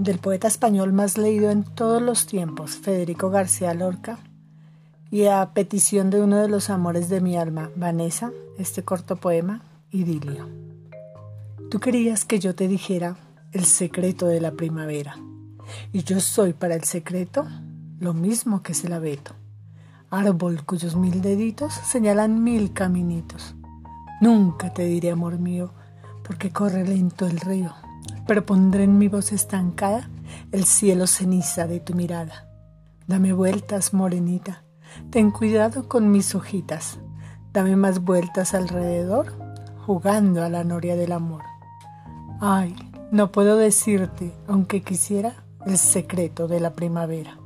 del poeta español más leído en todos los tiempos, Federico García Lorca, y a petición de uno de los amores de mi alma, Vanessa, este corto poema, Idilio. Tú querías que yo te dijera el secreto de la primavera, y yo soy para el secreto lo mismo que es el abeto, árbol cuyos mil deditos señalan mil caminitos. Nunca te diré amor mío, porque corre lento el río, pero pondré en mi voz estancada el cielo ceniza de tu mirada. Dame vueltas, morenita, ten cuidado con mis hojitas, dame más vueltas alrededor, jugando a la noria del amor. Ay, no puedo decirte, aunque quisiera, el secreto de la primavera.